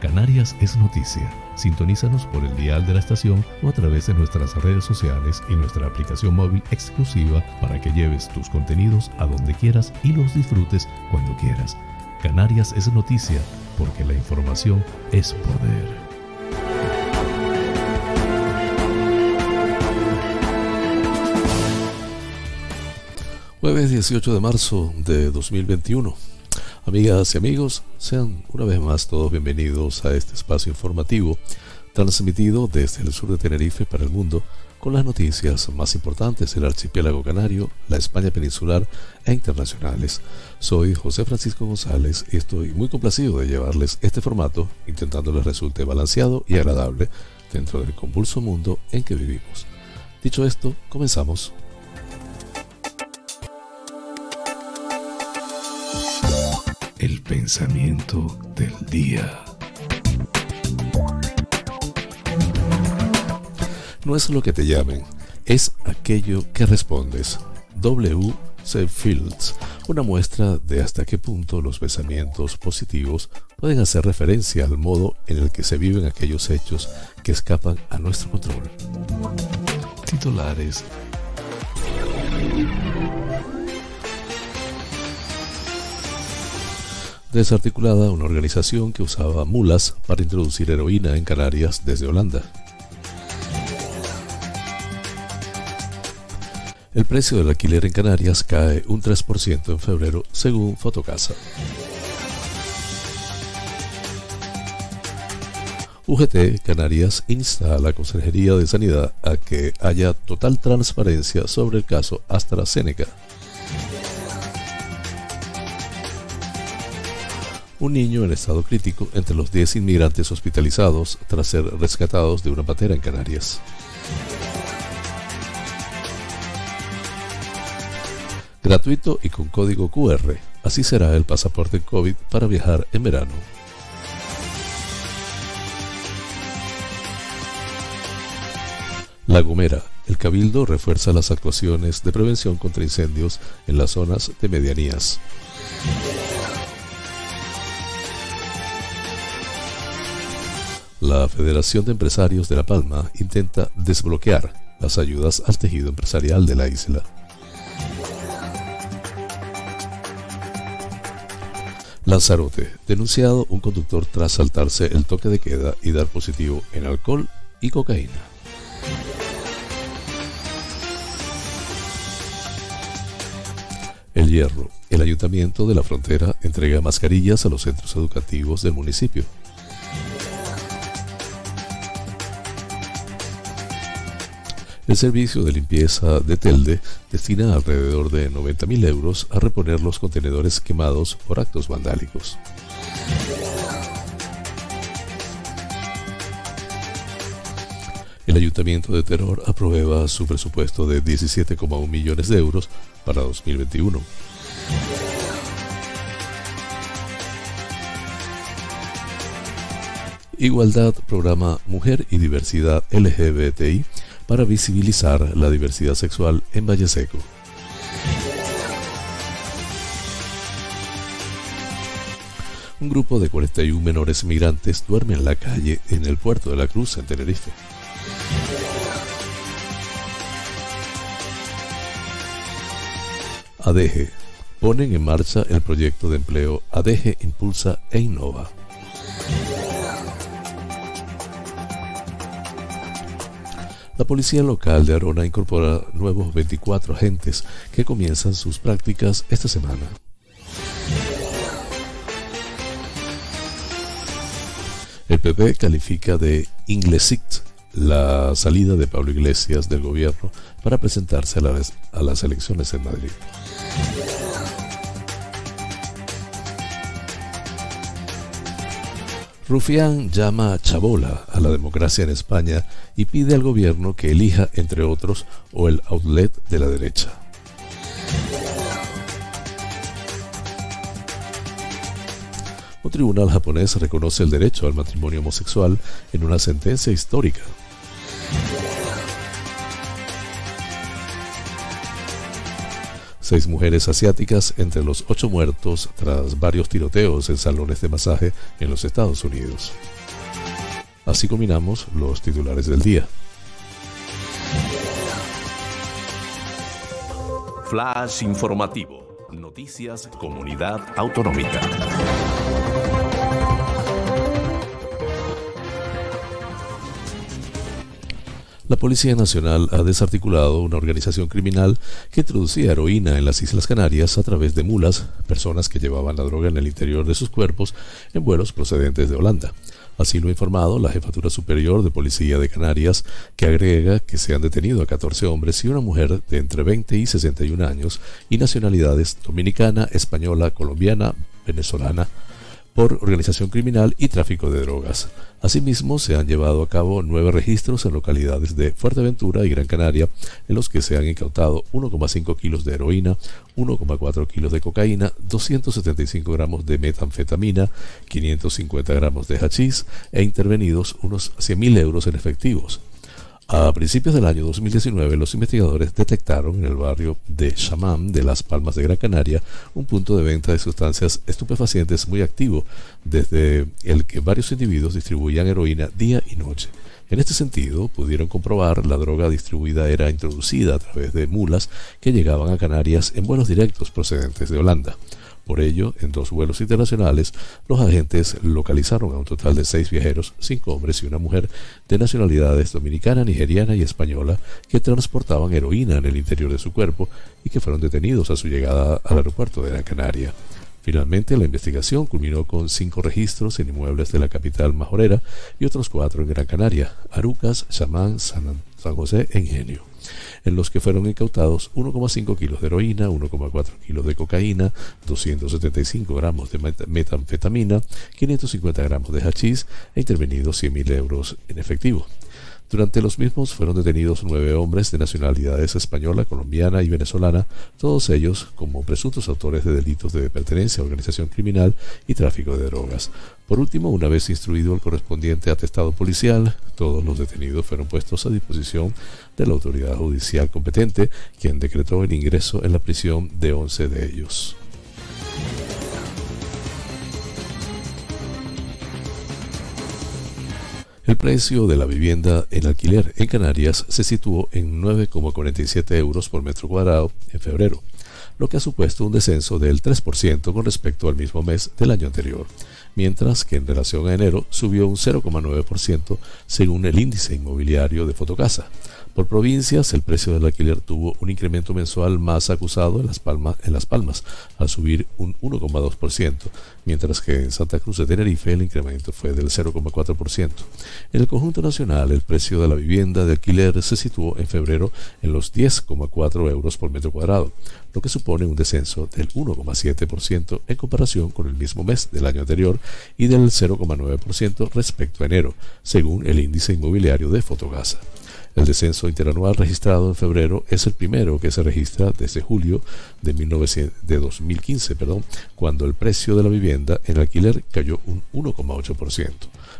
Canarias es noticia. Sintonízanos por el dial de la estación o a través de nuestras redes sociales y nuestra aplicación móvil exclusiva para que lleves tus contenidos a donde quieras y los disfrutes cuando quieras. Canarias es noticia porque la información es poder. Jueves 18 de marzo de 2021. Amigas y amigos, sean una vez más todos bienvenidos a este espacio informativo transmitido desde el sur de Tenerife para el mundo con las noticias más importantes del archipiélago canario, la España peninsular e internacionales. Soy José Francisco González y estoy muy complacido de llevarles este formato intentando les resulte balanceado y agradable dentro del convulso mundo en que vivimos. Dicho esto, comenzamos. Pensamiento del día. No es lo que te llamen, es aquello que respondes. W. C. Fields, una muestra de hasta qué punto los pensamientos positivos pueden hacer referencia al modo en el que se viven aquellos hechos que escapan a nuestro control. Titulares desarticulada una organización que usaba mulas para introducir heroína en Canarias desde Holanda. El precio del alquiler en Canarias cae un 3% en febrero según Fotocasa. UGT Canarias insta a la Consejería de Sanidad a que haya total transparencia sobre el caso AstraZeneca. Un niño en estado crítico entre los 10 inmigrantes hospitalizados tras ser rescatados de una patera en Canarias. Gratuito y con código QR, así será el pasaporte COVID para viajar en verano. La Gomera. El Cabildo refuerza las actuaciones de prevención contra incendios en las zonas de medianías. La Federación de Empresarios de La Palma intenta desbloquear las ayudas al tejido empresarial de la isla. Lanzarote, denunciado un conductor tras saltarse el toque de queda y dar positivo en alcohol y cocaína. El Hierro, el ayuntamiento de la frontera entrega mascarillas a los centros educativos del municipio. El servicio de limpieza de Telde destina alrededor de 90.000 euros a reponer los contenedores quemados por actos vandálicos. El Ayuntamiento de Terror aprueba su presupuesto de 17,1 millones de euros para 2021. Igualdad programa Mujer y Diversidad LGBTI para visibilizar la diversidad sexual en Valle Seco. Un grupo de 41 menores migrantes duerme en la calle en el puerto de la Cruz en Tenerife. ADG. Ponen en marcha el proyecto de empleo ADG Impulsa e Innova. La policía local de Arona incorpora nuevos 24 agentes que comienzan sus prácticas esta semana. El PP califica de Inglesit la salida de Pablo Iglesias del gobierno para presentarse a, a las elecciones en Madrid. Rufián llama a Chabola a la democracia en España y pide al gobierno que elija, entre otros, o el outlet de la derecha. Un tribunal japonés reconoce el derecho al matrimonio homosexual en una sentencia histórica. Seis mujeres asiáticas entre los ocho muertos tras varios tiroteos en salones de masaje en los Estados Unidos. Así combinamos los titulares del día. Flash informativo. Noticias Comunidad Autonómica. La Policía Nacional ha desarticulado una organización criminal que introducía heroína en las Islas Canarias a través de mulas, personas que llevaban la droga en el interior de sus cuerpos en vuelos procedentes de Holanda. Así lo ha informado la Jefatura Superior de Policía de Canarias, que agrega que se han detenido a 14 hombres y una mujer de entre 20 y 61 años y nacionalidades dominicana, española, colombiana, venezolana, por organización criminal y tráfico de drogas. Asimismo, se han llevado a cabo nueve registros en localidades de Fuerteventura y Gran Canaria, en los que se han incautado 1,5 kilos de heroína, 1,4 kilos de cocaína, 275 gramos de metanfetamina, 550 gramos de hachís e intervenidos unos 100.000 euros en efectivos. A principios del año 2019, los investigadores detectaron en el barrio de Chamán de Las Palmas de Gran Canaria un punto de venta de sustancias estupefacientes muy activo, desde el que varios individuos distribuían heroína día y noche. En este sentido, pudieron comprobar la droga distribuida era introducida a través de mulas que llegaban a Canarias en vuelos directos procedentes de Holanda. Por ello, en dos vuelos internacionales, los agentes localizaron a un total de seis viajeros, cinco hombres y una mujer, de nacionalidades dominicana, nigeriana y española, que transportaban heroína en el interior de su cuerpo y que fueron detenidos a su llegada al aeropuerto de Gran Canaria. Finalmente, la investigación culminó con cinco registros en inmuebles de la capital majorera y otros cuatro en Gran Canaria, Arucas, Chamán, San, San José e Ingenio en los que fueron incautados 1,5 kilos de heroína, 1,4 kilos de cocaína, 275 gramos de metanfetamina, 550 gramos de hachís e intervenidos 100.000 euros en efectivo. Durante los mismos fueron detenidos nueve hombres de nacionalidades española, colombiana y venezolana, todos ellos como presuntos autores de delitos de pertenencia a organización criminal y tráfico de drogas. Por último, una vez instruido el correspondiente atestado policial, todos los detenidos fueron puestos a disposición de la autoridad judicial competente, quien decretó el ingreso en la prisión de 11 de ellos. El precio de la vivienda en alquiler en Canarias se situó en 9,47 euros por metro cuadrado en febrero, lo que ha supuesto un descenso del 3% con respecto al mismo mes del año anterior, mientras que en relación a enero subió un 0,9% según el índice inmobiliario de Fotocasa. Por provincias, el precio del alquiler tuvo un incremento mensual más acusado en Las Palmas, en las Palmas al subir un 1,2%, mientras que en Santa Cruz de Tenerife el incremento fue del 0,4%. En el conjunto nacional, el precio de la vivienda de alquiler se situó en febrero en los 10,4 euros por metro cuadrado, lo que supone un descenso del 1,7% en comparación con el mismo mes del año anterior y del 0,9% respecto a enero, según el índice inmobiliario de Fotogasa. El descenso interanual registrado en febrero es el primero que se registra desde julio de, 2015, perdón, cuando el precio de la vivienda en alquiler cayó un 1,8%.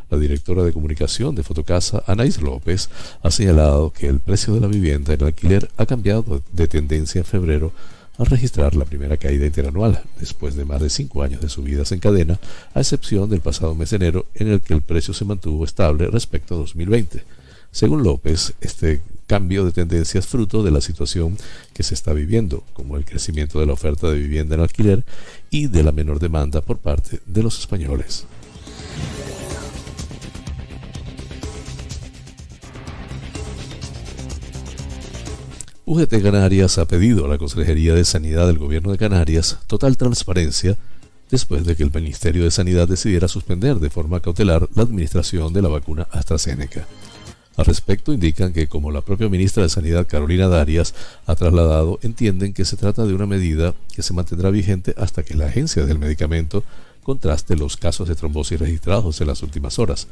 La directora de comunicación de Fotocasa, Anaís López, ha señalado que el precio de la vivienda en alquiler ha cambiado de tendencia en febrero al registrar la primera caída interanual, después de más de cinco años de subidas en cadena, a excepción del pasado mes de enero, en el que el precio se mantuvo estable respecto a 2020. Según López, este cambio de tendencia es fruto de la situación que se está viviendo, como el crecimiento de la oferta de vivienda en alquiler y de la menor demanda por parte de los españoles. UGT Canarias ha pedido a la Consejería de Sanidad del Gobierno de Canarias total transparencia después de que el Ministerio de Sanidad decidiera suspender de forma cautelar la administración de la vacuna AstraZeneca. Al respecto, indican que, como la propia ministra de Sanidad Carolina Darias ha trasladado, entienden que se trata de una medida que se mantendrá vigente hasta que la agencia del medicamento contraste los casos de trombosis registrados en las últimas horas.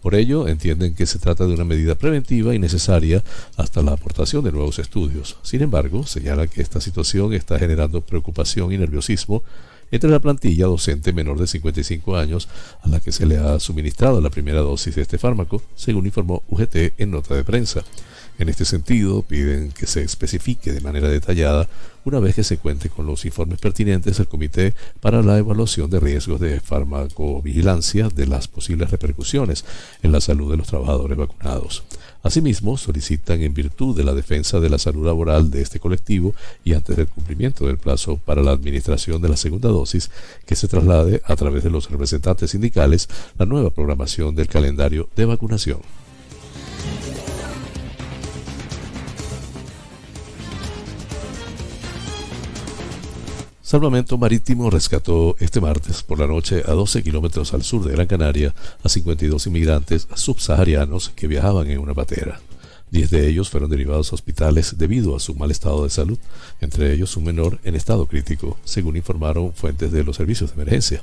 Por ello, entienden que se trata de una medida preventiva y necesaria hasta la aportación de nuevos estudios. Sin embargo, señalan que esta situación está generando preocupación y nerviosismo entre la plantilla docente menor de 55 años a la que se le ha suministrado la primera dosis de este fármaco, según informó UGT en nota de prensa. En este sentido, piden que se especifique de manera detallada una vez que se cuente con los informes pertinentes del Comité para la Evaluación de Riesgos de Farmacovigilancia de las posibles repercusiones en la salud de los trabajadores vacunados. Asimismo, solicitan en virtud de la defensa de la salud laboral de este colectivo y antes del cumplimiento del plazo para la administración de la segunda dosis, que se traslade a través de los representantes sindicales la nueva programación del calendario de vacunación. Salvamento Marítimo rescató este martes por la noche a 12 kilómetros al sur de Gran Canaria a 52 inmigrantes subsaharianos que viajaban en una patera. Diez de ellos fueron derivados a hospitales debido a su mal estado de salud, entre ellos un menor en estado crítico, según informaron fuentes de los servicios de emergencia.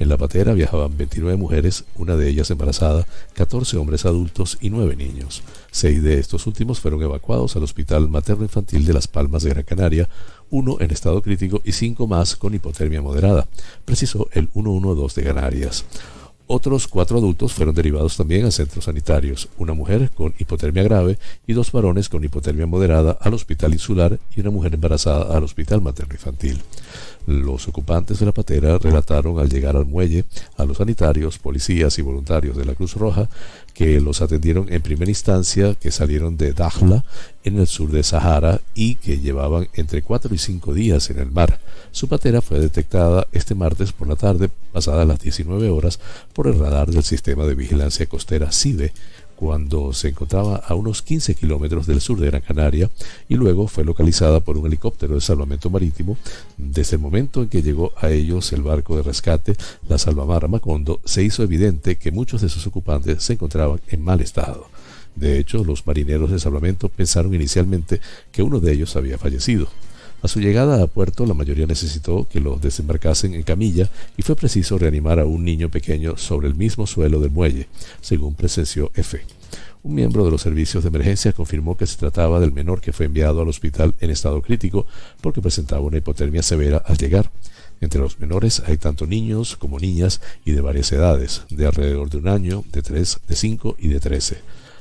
En la patera viajaban 29 mujeres, una de ellas embarazada, 14 hombres adultos y 9 niños. Seis de estos últimos fueron evacuados al Hospital Materno Infantil de Las Palmas de Gran Canaria, uno en estado crítico y cinco más con hipotermia moderada, precisó el 112 de Canarias. Otros cuatro adultos fueron derivados también a centros sanitarios, una mujer con hipotermia grave y dos varones con hipotermia moderada al hospital insular y una mujer embarazada al hospital materno infantil. Los ocupantes de la patera relataron al llegar al muelle a los sanitarios, policías y voluntarios de la Cruz Roja que los atendieron en primera instancia, que salieron de Dakhla, en el sur de Sahara, y que llevaban entre cuatro y cinco días en el mar. Su patera fue detectada este martes por la tarde, pasadas las 19 horas, por el radar del sistema de vigilancia costera CIDE, cuando se encontraba a unos 15 kilómetros del sur de Gran Canaria y luego fue localizada por un helicóptero de salvamento marítimo. Desde el momento en que llegó a ellos el barco de rescate, la Salvamar Macondo, se hizo evidente que muchos de sus ocupantes se encontraban en mal estado. De hecho, los marineros de salvamento pensaron inicialmente que uno de ellos había fallecido. A su llegada a puerto, la mayoría necesitó que los desembarcasen en camilla y fue preciso reanimar a un niño pequeño sobre el mismo suelo del muelle, según presenció F. Un miembro de los servicios de emergencia confirmó que se trataba del menor que fue enviado al hospital en estado crítico porque presentaba una hipotermia severa al llegar. Entre los menores hay tanto niños como niñas y de varias edades, de alrededor de un año, de tres, de cinco y de trece.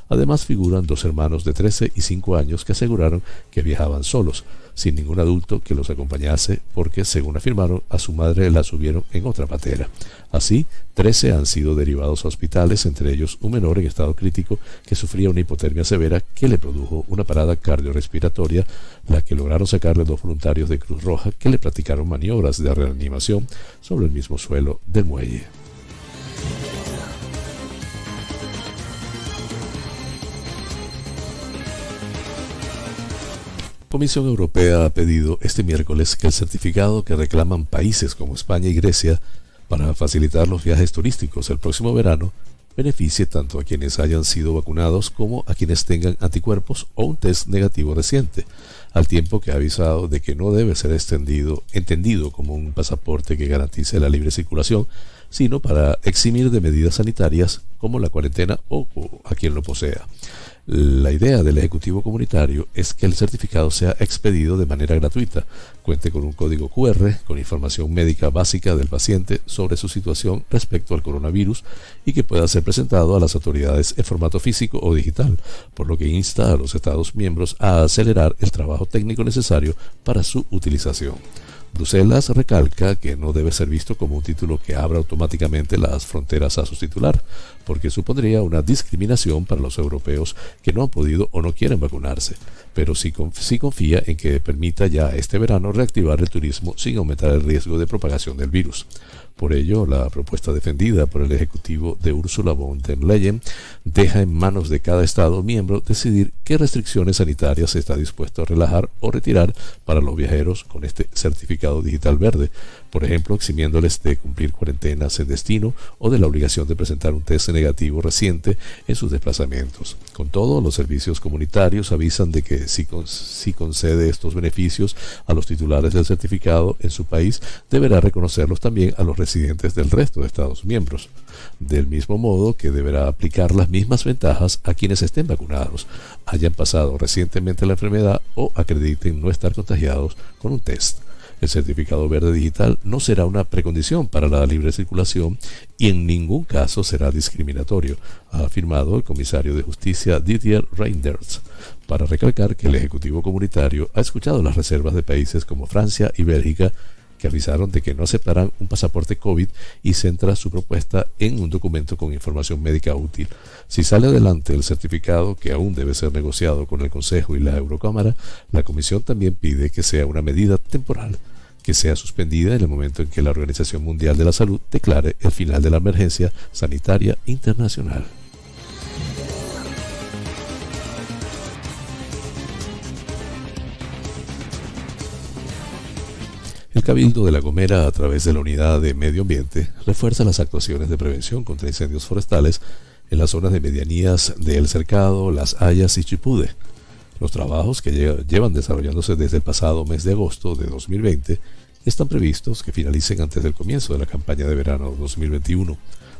Además figuran dos hermanos de 13 y 5 años que aseguraron que viajaban solos, sin ningún adulto que los acompañase, porque, según afirmaron, a su madre la subieron en otra patera. Así, 13 han sido derivados a hospitales, entre ellos un menor en estado crítico que sufría una hipotermia severa que le produjo una parada cardiorrespiratoria, la que lograron sacarle dos voluntarios de Cruz Roja que le practicaron maniobras de reanimación sobre el mismo suelo del muelle. Comisión Europea ha pedido este miércoles que el certificado que reclaman países como España y Grecia para facilitar los viajes turísticos el próximo verano beneficie tanto a quienes hayan sido vacunados como a quienes tengan anticuerpos o un test negativo reciente, al tiempo que ha avisado de que no debe ser extendido, entendido como un pasaporte que garantice la libre circulación, sino para eximir de medidas sanitarias como la cuarentena o a quien lo posea. La idea del Ejecutivo Comunitario es que el certificado sea expedido de manera gratuita, cuente con un código QR con información médica básica del paciente sobre su situación respecto al coronavirus y que pueda ser presentado a las autoridades en formato físico o digital, por lo que insta a los Estados miembros a acelerar el trabajo técnico necesario para su utilización. Bruselas recalca que no debe ser visto como un título que abra automáticamente las fronteras a su titular, porque supondría una discriminación para los europeos que no han podido o no quieren vacunarse, pero sí, sí confía en que permita ya este verano reactivar el turismo sin aumentar el riesgo de propagación del virus. Por ello, la propuesta defendida por el Ejecutivo de Ursula von der Leyen deja en manos de cada Estado miembro decidir qué restricciones sanitarias se está dispuesto a relajar o retirar para los viajeros con este certificado digital verde, por ejemplo, eximiéndoles de cumplir cuarentenas en destino o de la obligación de presentar un test negativo reciente en sus desplazamientos. Con todo, los servicios comunitarios avisan de que si, si concede estos beneficios a los titulares del certificado en su país, deberá reconocerlos también a los residentes del resto de Estados miembros. Del mismo modo que deberá aplicar las mismas ventajas a quienes estén vacunados, hayan pasado recientemente la enfermedad o acrediten no estar contagiados con un test. El certificado verde digital no será una precondición para la libre circulación y en ningún caso será discriminatorio, ha afirmado el comisario de justicia Didier Reinders, para recalcar que el Ejecutivo Comunitario ha escuchado las reservas de países como Francia y Bélgica que avisaron de que no aceptarán un pasaporte COVID y centra su propuesta en un documento con información médica útil. Si sale adelante el certificado, que aún debe ser negociado con el Consejo y la Eurocámara, la Comisión también pide que sea una medida temporal que sea suspendida en el momento en que la Organización Mundial de la Salud declare el final de la emergencia sanitaria internacional. El Cabildo de La Gomera, a través de la Unidad de Medio Ambiente, refuerza las actuaciones de prevención contra incendios forestales en las zonas de medianías de El Cercado, Las Hayas y Chipude. Los trabajos que llevan desarrollándose desde el pasado mes de agosto de 2020 están previstos que finalicen antes del comienzo de la campaña de verano 2021.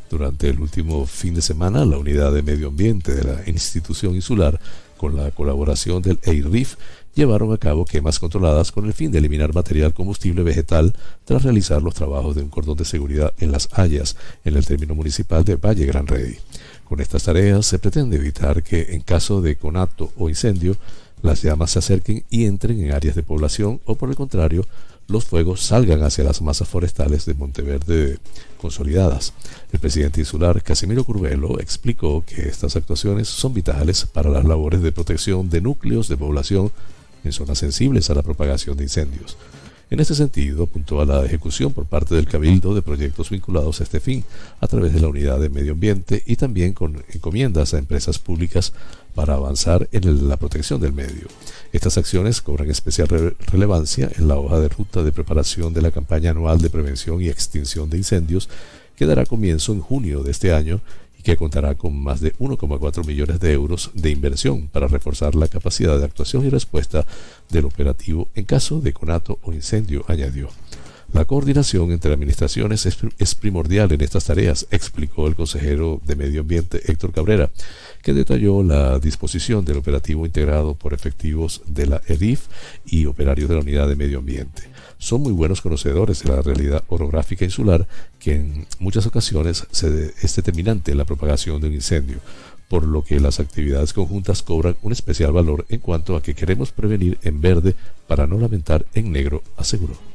Durante el último fin de semana, la Unidad de Medio Ambiente de la institución insular, con la colaboración del EIRIF, llevaron a cabo quemas controladas con el fin de eliminar material combustible vegetal tras realizar los trabajos de un cordón de seguridad en las Hayas, en el término municipal de Valle Gran Rey. Con estas tareas se pretende evitar que, en caso de conato o incendio, las llamas se acerquen y entren en áreas de población o, por el contrario, los fuegos salgan hacia las masas forestales de Monteverde consolidadas. El presidente insular Casimiro Curvelo explicó que estas actuaciones son vitales para las labores de protección de núcleos de población en zonas sensibles a la propagación de incendios. En este sentido, apuntó a la ejecución por parte del Cabildo de proyectos vinculados a este fin, a través de la Unidad de Medio Ambiente y también con encomiendas a empresas públicas para avanzar en la protección del medio. Estas acciones cobran especial relevancia en la hoja de ruta de preparación de la campaña anual de prevención y extinción de incendios que dará comienzo en junio de este año y que contará con más de 1,4 millones de euros de inversión para reforzar la capacidad de actuación y respuesta del operativo en caso de conato o incendio, añadió. La coordinación entre administraciones es, primordial en estas tareas, explicó el consejero de Medio Ambiente Héctor Cabrera, que detalló la disposición del operativo integrado por efectivos de la EDIF y operarios de la Unidad de Medio Ambiente son muy buenos conocedores de la realidad orográfica insular que en muchas ocasiones es determinante en la propagación de un incendio, por lo que las actividades conjuntas cobran un especial valor en cuanto a que queremos prevenir en verde para no lamentar en negro, aseguró.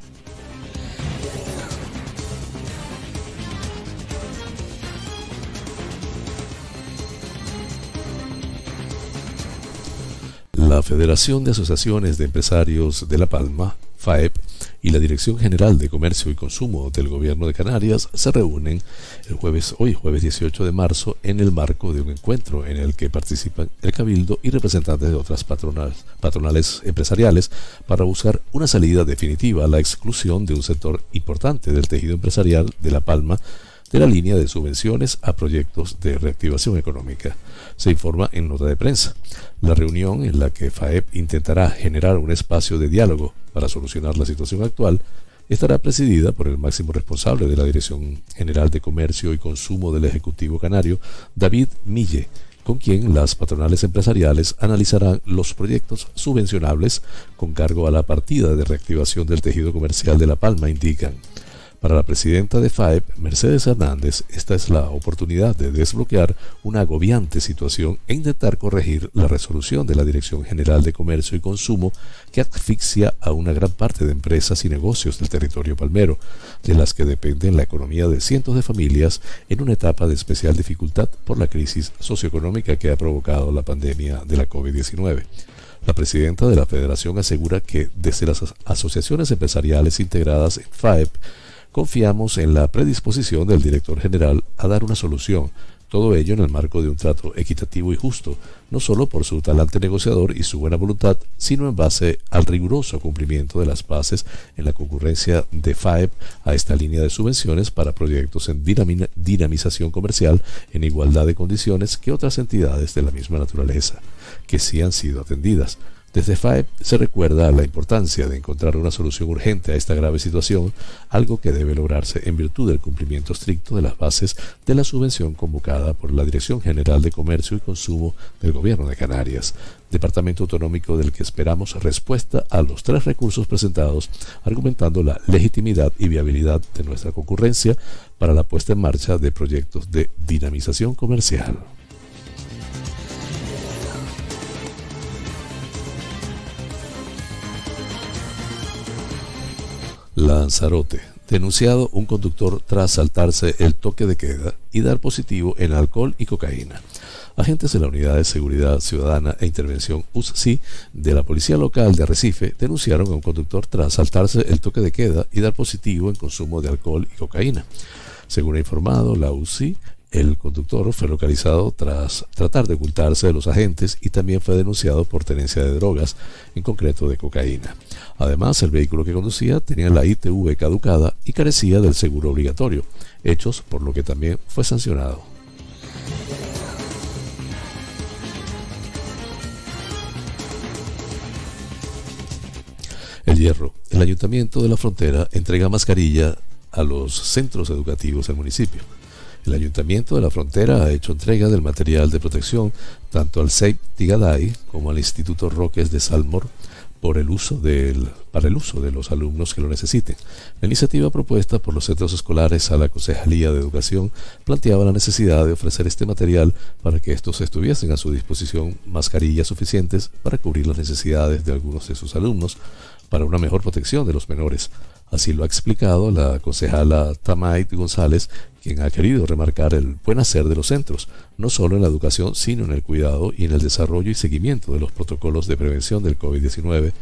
La Federación de Asociaciones de Empresarios de La Palma, FAEP, y la Dirección General de Comercio y Consumo del Gobierno de Canarias se reúnen el jueves, hoy jueves 18 de marzo, en el marco de un encuentro en el que participan el Cabildo y representantes de otras patronales, patronales empresariales para buscar una salida definitiva a la exclusión de un sector importante del tejido empresarial de La Palma de la línea de subvenciones a proyectos de reactivación económica. Se informa en nota de prensa. La reunión en la que FAEP intentará generar un espacio de diálogo para solucionar la situación actual estará presidida por el máximo responsable de la Dirección General de Comercio y Consumo del Ejecutivo Canario, David Mille, con quien las patronales empresariales analizarán los proyectos subvencionables con cargo a la partida de reactivación del tejido comercial de La Palma, indican. Para la presidenta de FAEP, Mercedes Hernández, esta es la oportunidad de desbloquear una agobiante situación e intentar corregir la resolución de la Dirección General de Comercio y Consumo que asfixia a una gran parte de empresas y negocios del territorio palmero, de las que depende la economía de cientos de familias en una etapa de especial dificultad por la crisis socioeconómica que ha provocado la pandemia de la COVID-19. La presidenta de la federación asegura que desde las asociaciones empresariales integradas en FAEP, Confiamos en la predisposición del director general a dar una solución, todo ello en el marco de un trato equitativo y justo, no solo por su talante negociador y su buena voluntad, sino en base al riguroso cumplimiento de las bases en la concurrencia de FAEP a esta línea de subvenciones para proyectos en dinamización comercial en igualdad de condiciones que otras entidades de la misma naturaleza, que sí han sido atendidas Desde FAEP se recuerda la importancia de encontrar una solución urgente a esta grave situación, algo que debe lograrse en virtud del cumplimiento estricto de las bases de la subvención convocada por la Dirección General de Comercio y Consumo del Gobierno de Canarias, departamento autonómico del que esperamos respuesta a los tres recursos presentados, argumentando la legitimidad y viabilidad de nuestra concurrencia para la puesta en marcha de proyectos de dinamización comercial. Lanzarote. Denunciado un conductor tras saltarse el toque de queda y dar positivo en alcohol y cocaína. Agentes de la Unidad de Seguridad Ciudadana e Intervención UCSI de la Policía Local de Arrecife denunciaron a un conductor tras saltarse el toque de queda y dar positivo en consumo de alcohol y cocaína. Según ha informado la UCI, el conductor fue localizado tras tratar de ocultarse de los agentes y también fue denunciado por tenencia de drogas, en concreto de cocaína. Además, el vehículo que conducía tenía la ITV caducada y carecía del seguro obligatorio, hechos por lo que también fue sancionado. El Hierro. El Ayuntamiento de la Frontera entrega mascarilla a los centros educativos del municipio. El Ayuntamiento de la Frontera ha hecho entrega del material de protección tanto al CEIP Tigaday como al Instituto Roques de Salmor por el uso del, para el uso de los alumnos que lo necesiten. La iniciativa propuesta por los centros escolares a la Concejalía de Educación planteaba la necesidad de ofrecer este material para que estos estuviesen a su disposición mascarillas suficientes para cubrir las necesidades de algunos de sus alumnos para una mejor protección de los menores. Así lo ha explicado la concejala Tamait González, quien ha querido remarcar el buen hacer de los centros, no solo en la educación, sino en el cuidado y en el desarrollo y seguimiento de los protocolos de prevención del COVID-19,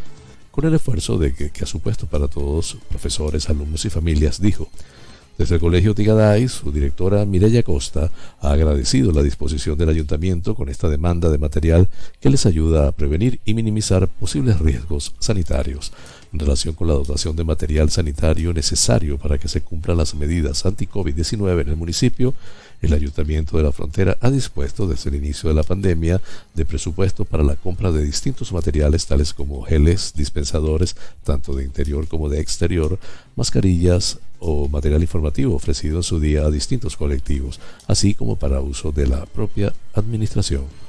con el esfuerzo de que, ha supuesto para todos, profesores, alumnos y familias, dijo. Desde el Colegio Tigaday, su directora Mireya Costa ha agradecido la disposición del ayuntamiento con esta demanda de material que les ayuda a prevenir y minimizar posibles riesgos sanitarios en relación con la dotación de material sanitario necesario para que se cumplan las medidas anti-COVID-19 en el municipio, el Ayuntamiento de la Frontera ha dispuesto desde el inicio de la pandemia de presupuesto para la compra de distintos materiales tales como geles, dispensadores, tanto de interior como de exterior, mascarillas o material informativo ofrecido en su día a distintos colectivos, así como para uso de la propia administración.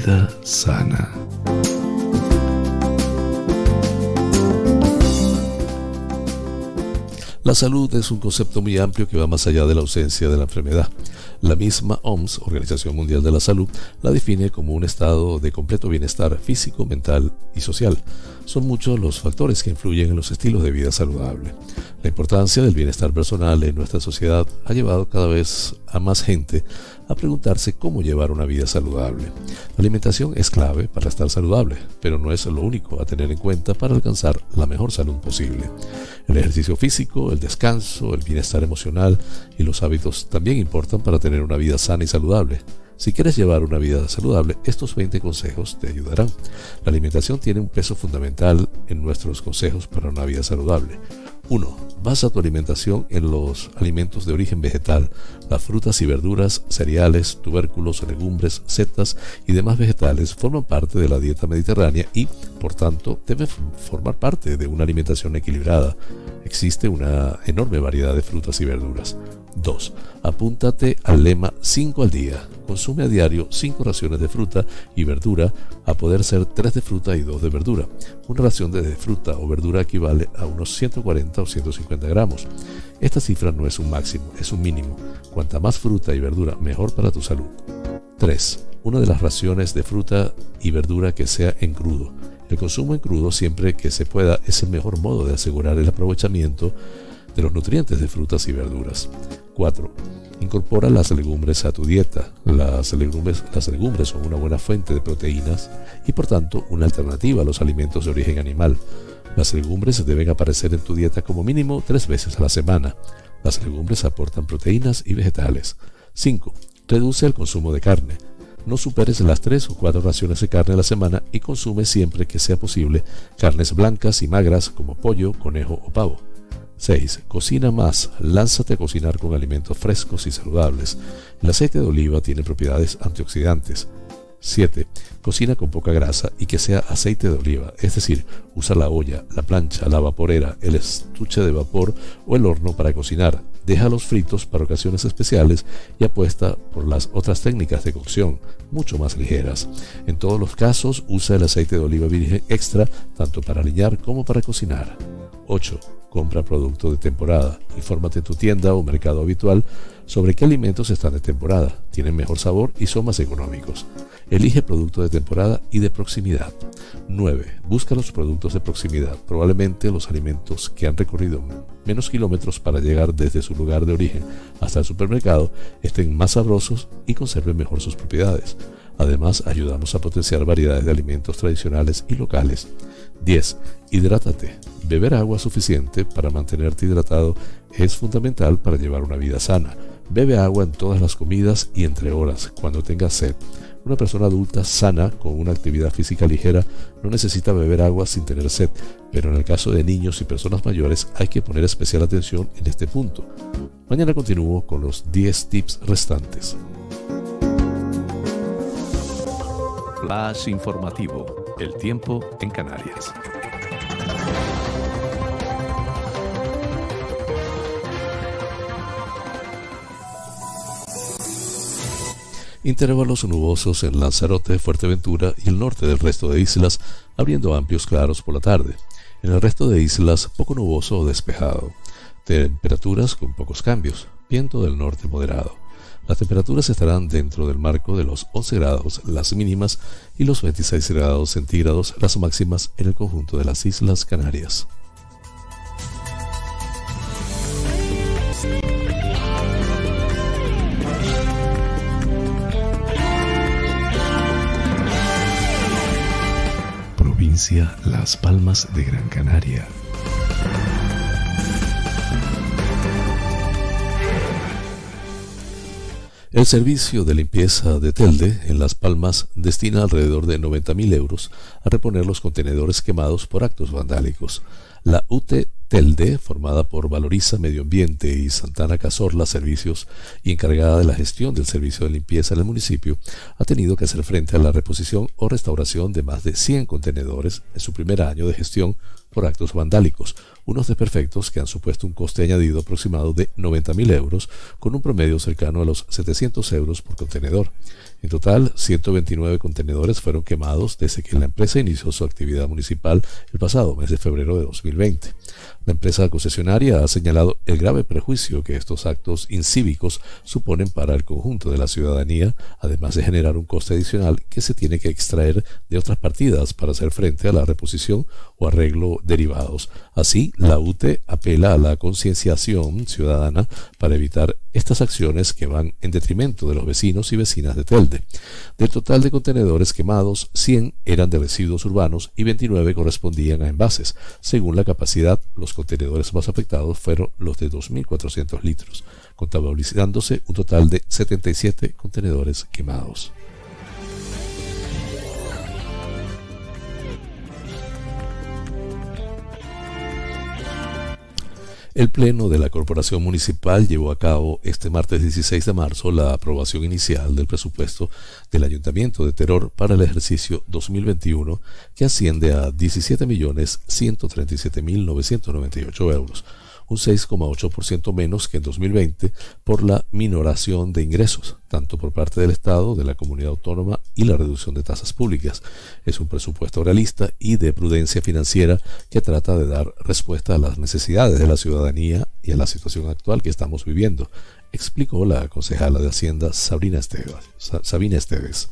Vida sana. La salud es un concepto muy amplio que va más allá de la ausencia de la enfermedad. La misma OMS, Organización Mundial de la Salud, la define como un estado de completo bienestar físico, mental y social. Son muchos los factores que influyen en los estilos de vida saludable. La importancia del bienestar personal en nuestra sociedad ha llevado cada vez a más gente a preguntarse cómo llevar una vida saludable. La alimentación es clave para estar saludable, pero no es lo único a tener en cuenta para alcanzar la mejor salud posible. El ejercicio físico, el descanso, el bienestar emocional y los hábitos también importan para tener una vida sana y saludable. Si quieres llevar una vida saludable, estos 20 consejos te ayudarán. La alimentación tiene un peso fundamental en nuestros consejos para una vida saludable. 1. Basa tu alimentación en los alimentos de origen vegetal, las frutas y verduras, cereales, tubérculos, legumbres, setas y demás vegetales forman parte de la dieta mediterránea y, por tanto, deben formar parte de una alimentación equilibrada. Existe una enorme variedad de frutas y verduras. 2. Apúntate al lema 5 al día. Consume a diario 5 raciones de fruta y verdura, a poder ser 3 de fruta y 2 de verdura. Una ración de fruta o verdura equivale a unos 140 o 150 gramos. Esta cifra no es un máximo, es un mínimo. Cuanta más fruta y verdura, mejor para tu salud. 3. Una de las raciones de fruta y verdura que sea en crudo. El consumo en crudo siempre que se pueda es el mejor modo de asegurar el aprovechamiento de los nutrientes de frutas y verduras. 4. Incorpora las legumbres a tu dieta. Las legumbres, las legumbres son una buena fuente de proteínas y por tanto una alternativa a los alimentos de origen animal. Las legumbres deben aparecer en tu dieta como mínimo tres veces a la semana. Las legumbres aportan proteínas y vegetales. 5. Reduce el consumo de carne. No superes las tres o cuatro raciones de carne a la semana y consume siempre que sea posible carnes blancas y magras como pollo, conejo o pavo. 6. Cocina más. Lánzate a cocinar con alimentos frescos y saludables. El aceite de oliva tiene propiedades antioxidantes. 7. Cocina con poca grasa y que sea aceite de oliva, es decir, usa la olla, la plancha, la vaporera, el estuche de vapor o el horno para cocinar. Deja los fritos para ocasiones especiales y apuesta por las otras técnicas de cocción, mucho más ligeras. En todos los casos, usa el aceite de oliva virgen extra tanto para aliñar como para cocinar. 8. Compra producto de temporada. Infórmate en tu tienda o mercado habitual sobre qué alimentos están de temporada, tienen mejor sabor y son más económicos. Elige producto de temporada y de proximidad. 9. Busca los productos de proximidad, probablemente los alimentos que han recorrido menos kilómetros para llegar desde su lugar de origen hasta el supermercado estén más sabrosos y conserven mejor sus propiedades. Además, ayudamos a potenciar variedades de alimentos tradicionales y locales. 10. Hidrátate. Beber agua suficiente para mantenerte hidratado es fundamental para llevar una vida sana. Bebe agua en todas las comidas y entre horas, cuando tengas sed. Una persona adulta sana con una actividad física ligera no necesita beber agua sin tener sed, pero en el caso de niños y personas mayores hay que poner especial atención en este punto. Mañana continúo con los 10 tips restantes. Flash informativo. El tiempo en Canarias. Intervalos nubosos en Lanzarote, Fuerteventura y el norte del resto de islas, abriendo amplios claros por la tarde. En el resto de islas, poco nuboso o despejado. Temperaturas con pocos cambios. Viento del norte moderado. Las temperaturas estarán dentro del marco de los 11 grados las mínimas y los 26 grados centígrados las máximas en el conjunto de las Islas Canarias. Las Palmas de Gran Canaria. El servicio de limpieza de Telde en Las Palmas destina alrededor de 90.000 euros a reponer los contenedores quemados por actos vandálicos. La UT Telde, formada por Valoriza Medio Ambiente y Santana Cazorla Servicios y encargada de la gestión del servicio de limpieza en el municipio, ha tenido que hacer frente a la reposición o restauración de más de 100 contenedores en su primer año de gestión por actos vandálicos, unos desperfectos que han supuesto un coste añadido aproximado de 90.000 euros, con un promedio cercano a los 700 euros por contenedor. En total, 129 contenedores fueron quemados desde que la empresa inició su actividad municipal el pasado mes de febrero de 2020. La empresa concesionaria ha señalado el grave prejuicio que estos actos incívicos suponen para el conjunto de la ciudadanía, además de generar un coste adicional que se tiene que extraer de otras partidas para hacer frente a la reposición o arreglo derivados. Así, la UTE apela a la concienciación ciudadana para evitar estas acciones que van en detrimento de los vecinos y vecinas de Del total de contenedores quemados, 100 eran de residuos urbanos y 29 correspondían a envases. Según la capacidad, los contenedores más afectados fueron los de 2.400 litros, contabilizándose un total de 77 contenedores quemados. El Pleno de la Corporación Municipal llevó a cabo este martes 16 de marzo la aprobación inicial del presupuesto del Ayuntamiento de Terror para el ejercicio 2021, que asciende a 17.137.998 euros, un 6,8% menos que en 2020 por la minoración de ingresos, tanto por parte del Estado, de la comunidad autónoma y la reducción de tasas públicas. Es un presupuesto realista y de prudencia financiera que trata de dar respuesta a las necesidades de la ciudadanía y a la situación actual que estamos viviendo explicó la concejala de Hacienda Sabrina Esteves, Sabina Esteves.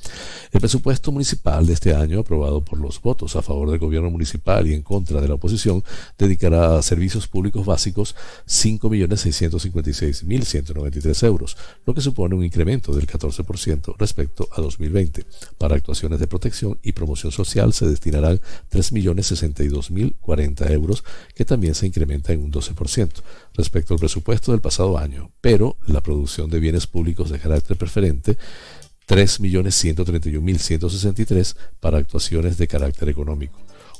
El presupuesto municipal de este año, aprobado por los votos a favor del gobierno municipal y en contra de la oposición, dedicará a servicios públicos básicos 5.656.193 euros, lo que supone un incremento del 14% respecto a 2020. Para actuaciones de protección y promoción social se destinarán 3.062.040 euros, que también se incrementa en un 12% respecto al presupuesto del pasado año, pero la producción de bienes públicos de carácter preferente 3.131.163 para actuaciones de carácter económico,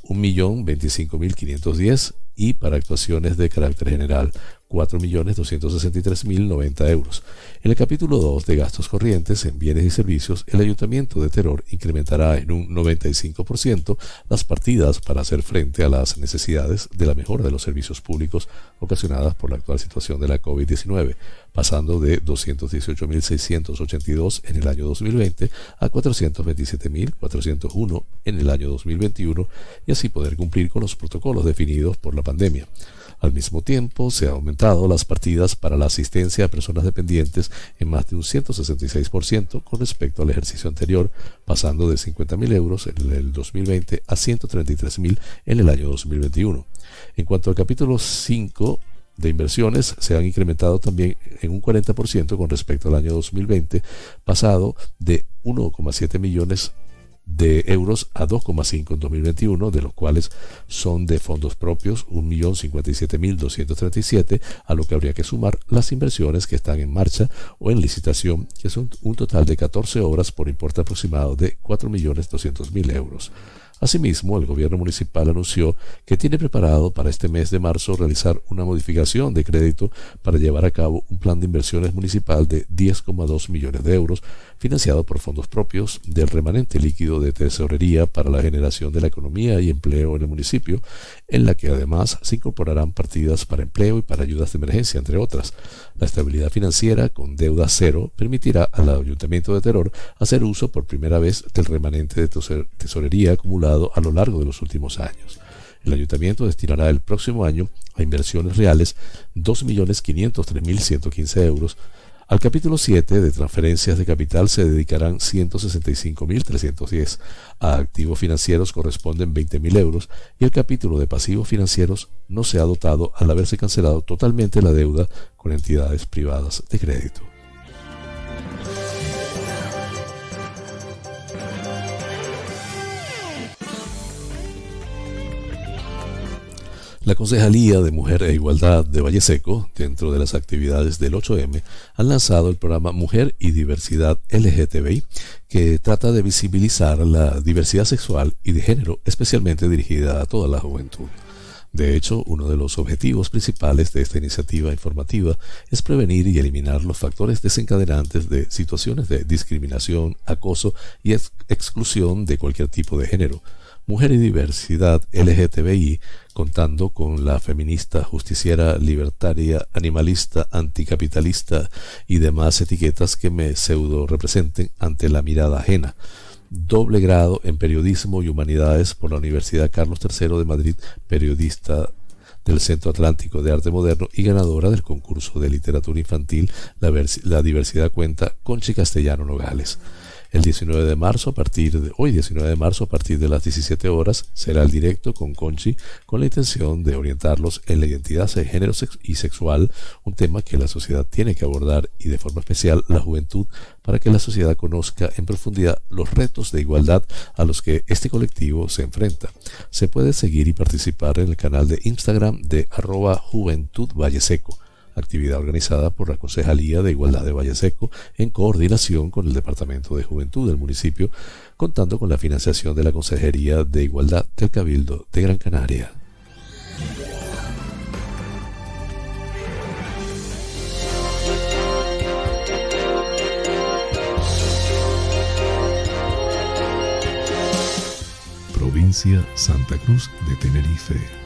1.025.510 y para actuaciones de carácter general 4.263.090 euros. En el capítulo 2 de gastos corrientes en bienes y servicios, el Ayuntamiento de Terror incrementará en un 95% las partidas para hacer frente a las necesidades de la mejora de los servicios públicos ocasionadas por la actual situación de la COVID-19, pasando de 218.682 en el año 2020 a 427.401 en el año 2021 y así poder cumplir con los protocolos definidos por la pandemia. Al mismo tiempo, se han aumentado las partidas para la asistencia a personas dependientes en más de un 166% con respecto al ejercicio anterior, pasando de 50.000 euros en el 2020 a 133.000 en el año 2021. En cuanto al capítulo 5, de inversiones se han incrementado también en un 40% con respecto al año 2020, pasado de 1,7 millones de euros a 2,5 en 2021, de los cuales son de fondos propios 1.057.237, a lo que habría que sumar las inversiones que están en marcha o en licitación, que son un total de 14 obras por importe aproximado de 4.200.000 euros. Asimismo, el gobierno municipal anunció que tiene preparado para este mes de marzo realizar una modificación de crédito para llevar a cabo un plan de inversiones municipal de 10,2 millones de euros financiado por fondos propios del remanente líquido de tesorería para la generación de la economía y empleo en el municipio, en la que además se incorporarán partidas para empleo y para ayudas de emergencia, entre otras. La estabilidad financiera con deuda cero permitirá al Ayuntamiento de Terror hacer uso por primera vez del remanente de tesorería acumulado a lo largo de los últimos años. El ayuntamiento destinará el próximo año a inversiones reales 2.503.115 euros al capítulo 7 de transferencias de capital se dedicarán 165.310. A activos financieros corresponden 20.000 euros y el capítulo de pasivos financieros no se ha dotado al haberse cancelado totalmente la deuda con entidades privadas de crédito. La Concejalía de Mujer e Igualdad de Valle Seco, dentro de las actividades del 8M, ha lanzado el programa Mujer y Diversidad LGTBI, que trata de visibilizar la diversidad sexual y de género, especialmente dirigida a toda la juventud. De hecho, uno de los objetivos principales de esta iniciativa informativa es prevenir y eliminar los factores desencadenantes de situaciones de discriminación, acoso y exclusión de cualquier tipo de género, Mujer y Diversidad LGTBI, contando con la feminista, justiciera, libertaria, animalista, anticapitalista y demás etiquetas que me pseudo representen ante la mirada ajena. Doble grado en Periodismo y Humanidades por la Universidad Carlos III de Madrid, periodista del Centro Atlántico de Arte Moderno y ganadora del concurso de literatura infantil La, Diversidad Cuenta Conchi Castellano Nogales. El 19 de marzo, a partir de hoy 19 de marzo, a partir de las 17 horas, será el directo con Conchi con la intención de orientarlos en la identidad de género y sexual, un tema que la sociedad tiene que abordar y de forma especial la juventud para que la sociedad conozca en profundidad los retos de igualdad a los que este colectivo se enfrenta. Se puede seguir y participar en el canal de Instagram de arroba juventud Seco actividad organizada por la Concejalía de Igualdad de Valle Seco en coordinación con el Departamento de Juventud del municipio, contando con la financiación de la Consejería de Igualdad del Cabildo de Gran Canaria. Provincia Santa Cruz de Tenerife.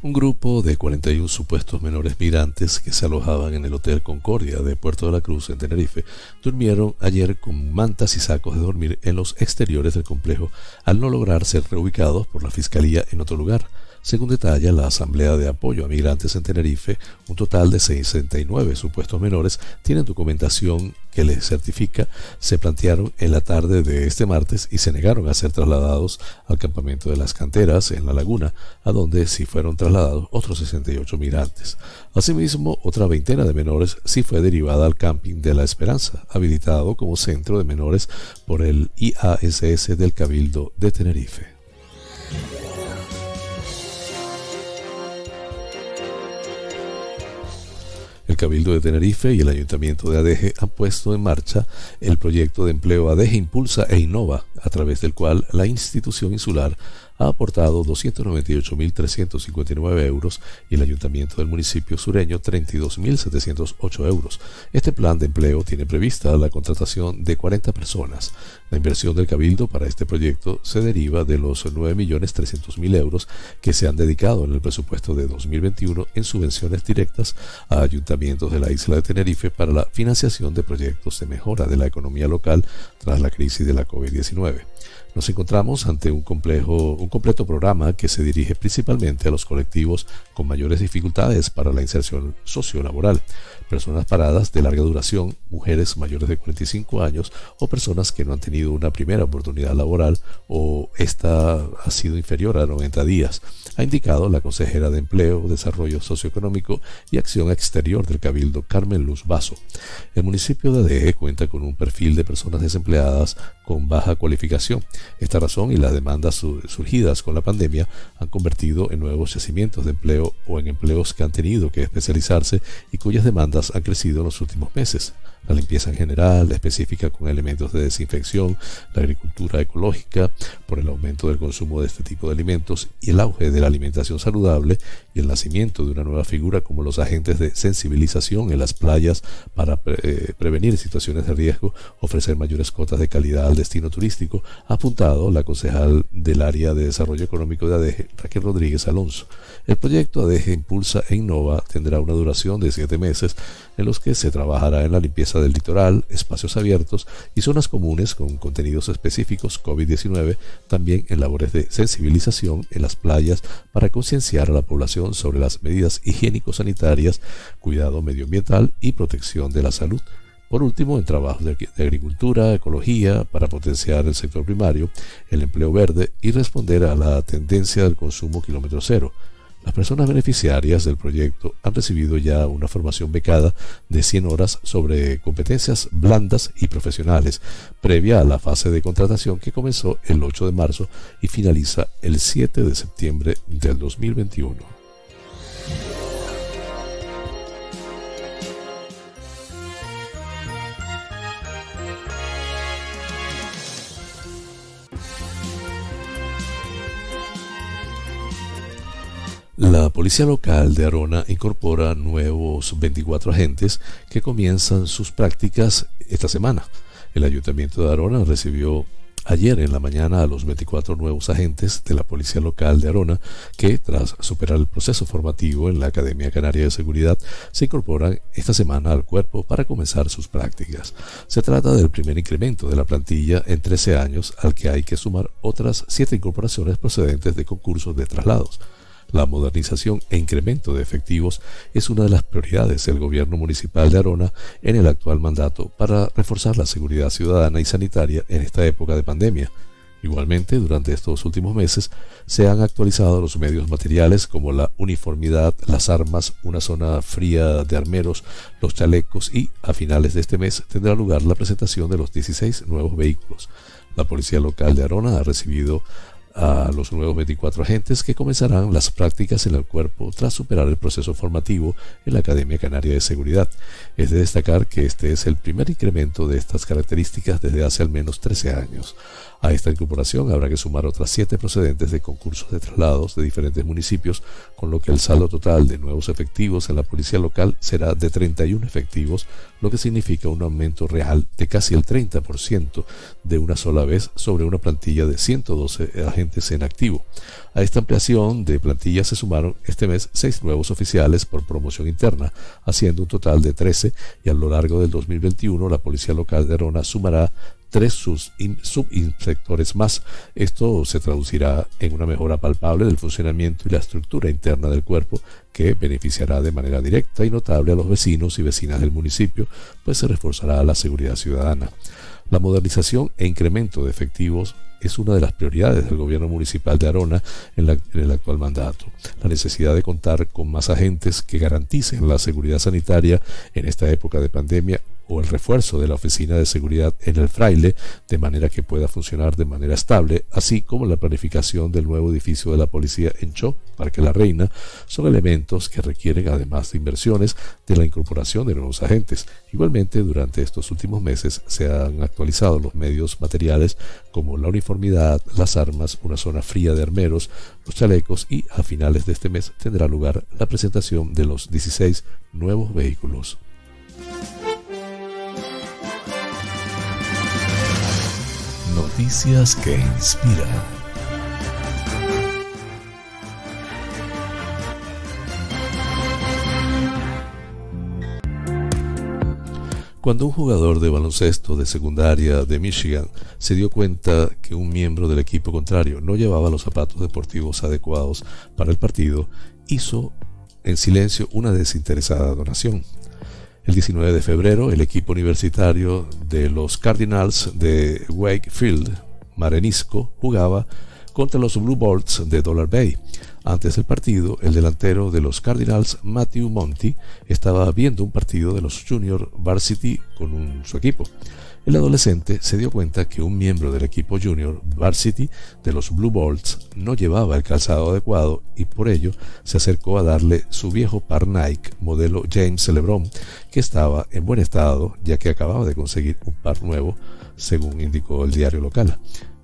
Un grupo de 41 supuestos menores migrantes que se alojaban en el Hotel Concordia de Puerto de la Cruz en Tenerife durmieron ayer con mantas y sacos de dormir en los exteriores del complejo al no lograr ser reubicados por la Fiscalía en otro lugar. Según detalla la Asamblea de Apoyo a Migrantes en Tenerife, un total de 69 supuestos menores tienen documentación que les certifica, se plantearon en la tarde de este martes y se negaron a ser trasladados al campamento de las canteras en la laguna, a donde sí fueron trasladados otros 68 migrantes. Asimismo, otra veintena de menores sí fue derivada al camping de la Esperanza, habilitado como centro de menores por el IASS del Cabildo de Tenerife. Cabildo de Tenerife y el Ayuntamiento de Adeje han puesto en marcha el proyecto de empleo Adeje Impulsa e Innova, a través del cual la institución insular ha aportado 298.359 euros y el ayuntamiento del municipio sureño 32.708 euros. Este plan de empleo tiene prevista la contratación de 40 personas. La inversión del Cabildo para este proyecto se deriva de los 9.300.000 euros que se han dedicado en el presupuesto de 2021 en subvenciones directas a ayuntamientos de la isla de Tenerife para la financiación de proyectos de mejora de la economía local tras la crisis de la COVID-19. Nos encontramos ante un, complejo, un completo programa que se dirige principalmente a los colectivos con mayores dificultades para la inserción sociolaboral, personas paradas de larga duración, mujeres mayores de 45 años o personas que no han tenido una primera oportunidad laboral o esta ha sido inferior a 90 días, ha indicado la consejera de Empleo, Desarrollo Socioeconómico y Acción Exterior del Cabildo, Carmen Luz Vaso. El municipio de Adeje cuenta con un perfil de personas desempleadas con baja cualificación. Esta razón y las demandas surgidas con la pandemia han convertido en nuevos yacimientos de empleo o en empleos que han tenido que especializarse y cuyas demandas han crecido en los últimos meses la limpieza en general, específica con elementos de desinfección, la agricultura ecológica, por el aumento del consumo de este tipo de alimentos y el auge de la alimentación saludable y el nacimiento de una nueva figura como los agentes de sensibilización en las playas para eh, prevenir situaciones de riesgo, ofrecer mayores cotas de calidad al destino turístico, ha apuntado la concejal del área de desarrollo económico de ADEGE, Raquel Rodríguez Alonso. El proyecto ADEGE Impulsa e Innova tendrá una duración de siete meses en los que se trabajará en la limpieza del litoral, espacios abiertos y zonas comunes con contenidos específicos COVID-19, también en labores de sensibilización en las playas para concienciar a la población sobre las medidas higiénico-sanitarias, cuidado medioambiental y protección de la salud. Por último, en trabajos de, agricultura, ecología, para potenciar el sector primario, el empleo verde y responder a la tendencia del consumo kilómetro cero. Las personas beneficiarias del proyecto han recibido ya una formación becada de 100 horas sobre competencias blandas y profesionales, previa a la fase de contratación que comenzó el 8 de marzo y finaliza el 7 de septiembre del 2021. La policía local de Arona incorpora nuevos 24 agentes que comienzan sus prácticas esta semana. El ayuntamiento de Arona recibió ayer en la mañana a los 24 nuevos agentes de la policía local de Arona que, tras superar el proceso formativo en la Academia Canaria de Seguridad, se incorporan esta semana al cuerpo para comenzar sus prácticas. Se trata del primer incremento de la plantilla en 13 años al que hay que sumar otras 7 incorporaciones procedentes de concursos de traslados. La modernización e incremento de efectivos es una de las prioridades del gobierno municipal de Arona en el actual mandato para reforzar la seguridad ciudadana y sanitaria en esta época de pandemia. Igualmente, durante estos últimos meses se han actualizado los medios materiales como la uniformidad, las armas, una zona fría de armeros, los chalecos y, a finales de este mes, tendrá lugar la presentación de los 16 nuevos vehículos. La Policía Local de Arona ha recibido a los nuevos 24 agentes que comenzarán las prácticas en el cuerpo tras superar el proceso formativo en la Academia Canaria de Seguridad. Es de destacar que este es el primer incremento de estas características desde hace al menos 13 años. A esta incorporación habrá que sumar otras siete procedentes de concursos de traslados de diferentes municipios, con lo que el saldo total de nuevos efectivos en la policía local será de 31 efectivos, lo que significa un aumento real de casi el 30% de una sola vez sobre una plantilla de 112 agentes en activo. A esta ampliación de plantilla se sumaron este mes seis nuevos oficiales por promoción interna, haciendo un total de 13 y a lo largo del 2021 la Policía Local de Arona sumará tres subinspectores más. Esto se traducirá en una mejora palpable del funcionamiento y la estructura interna del cuerpo que beneficiará de manera directa y notable a los vecinos y vecinas del municipio, pues se reforzará la seguridad ciudadana. La modernización e incremento de efectivos es una de las prioridades del gobierno municipal de Arona en, en, el actual mandato. La necesidad de contar con más agentes que garanticen la seguridad sanitaria en esta época de pandemia o el refuerzo de la Oficina de Seguridad en el Fraile de manera que pueda funcionar de manera estable, así como la planificación del nuevo edificio de la policía en Cho, Parque La Reina, son elementos que requieren, además de inversiones, de la incorporación de nuevos agentes. Igualmente, durante estos últimos meses se han actualizado los medios materiales como la uniformidad, las armas, una zona fría de armeros, los chalecos y a finales de este mes tendrá lugar la presentación de los 16 nuevos vehículos. Noticias que inspiran. Cuando un jugador de baloncesto de secundaria de Michigan se dio cuenta que un miembro del equipo contrario no llevaba los zapatos deportivos adecuados para el partido, hizo en silencio una desinteresada donación. El 19 de febrero, el equipo universitario de los Cardinals de Wakefield, Marenisco, jugaba contra los Blue Bolts de Dollar Bay. Antes del partido, el delantero de los Cardinals, Matthew Monty, estaba viendo un partido de los Junior Varsity con su equipo. El adolescente se dio cuenta que un miembro del equipo junior varsity de los Blue Bolts no llevaba el calzado adecuado y por ello se acercó a darle su viejo par Nike modelo James LeBron que estaba en buen estado ya que acababa de conseguir un par nuevo según indicó el diario local.